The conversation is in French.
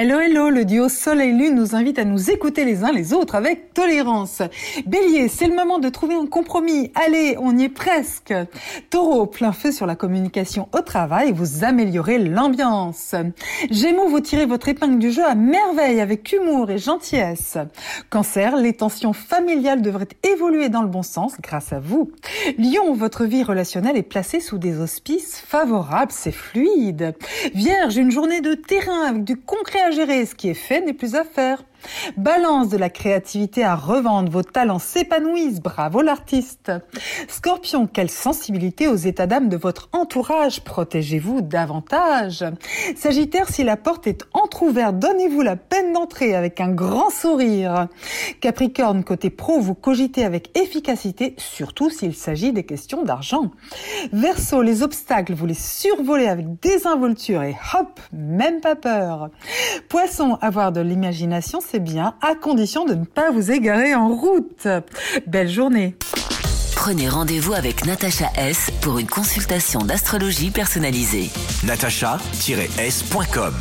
Hello hello, le duo Soleil-Lune nous invite à nous écouter les uns les autres avec tolérance. Bélier, c'est le moment de trouver un compromis. Allez, on y est presque. Taureau, plein feu sur la communication au travail, vous améliorez l'ambiance. Gémeaux, vous tirez votre épingle du jeu à merveille avec humour et gentillesse. Cancer, les tensions familiales devraient évoluer dans le bon sens grâce à vous. Lion, votre vie relationnelle est placée sous des auspices favorables, c'est fluide. Vierge, une journée de terrain avec du concret gérer. Ce qui est fait n'est plus à faire. Balance de la créativité à revendre, vos talents s'épanouissent, bravo l'artiste. Scorpion, quelle sensibilité aux états d'âme de votre entourage, protégez-vous davantage. Sagittaire, si la porte est entr'ouverte, donnez-vous la peine d'entrer avec un grand sourire. Capricorne, côté pro, vous cogitez avec efficacité, surtout s'il s'agit des questions d'argent. Verseau, les obstacles, vous les survolez avec désinvolture et hop, même pas peur. Poisson, avoir de l'imagination, c'est bien, à condition de ne pas vous égarer en route. Belle journée. Prenez rendez-vous avec Natacha S pour une consultation d'astrologie personnalisée. natacha-s.com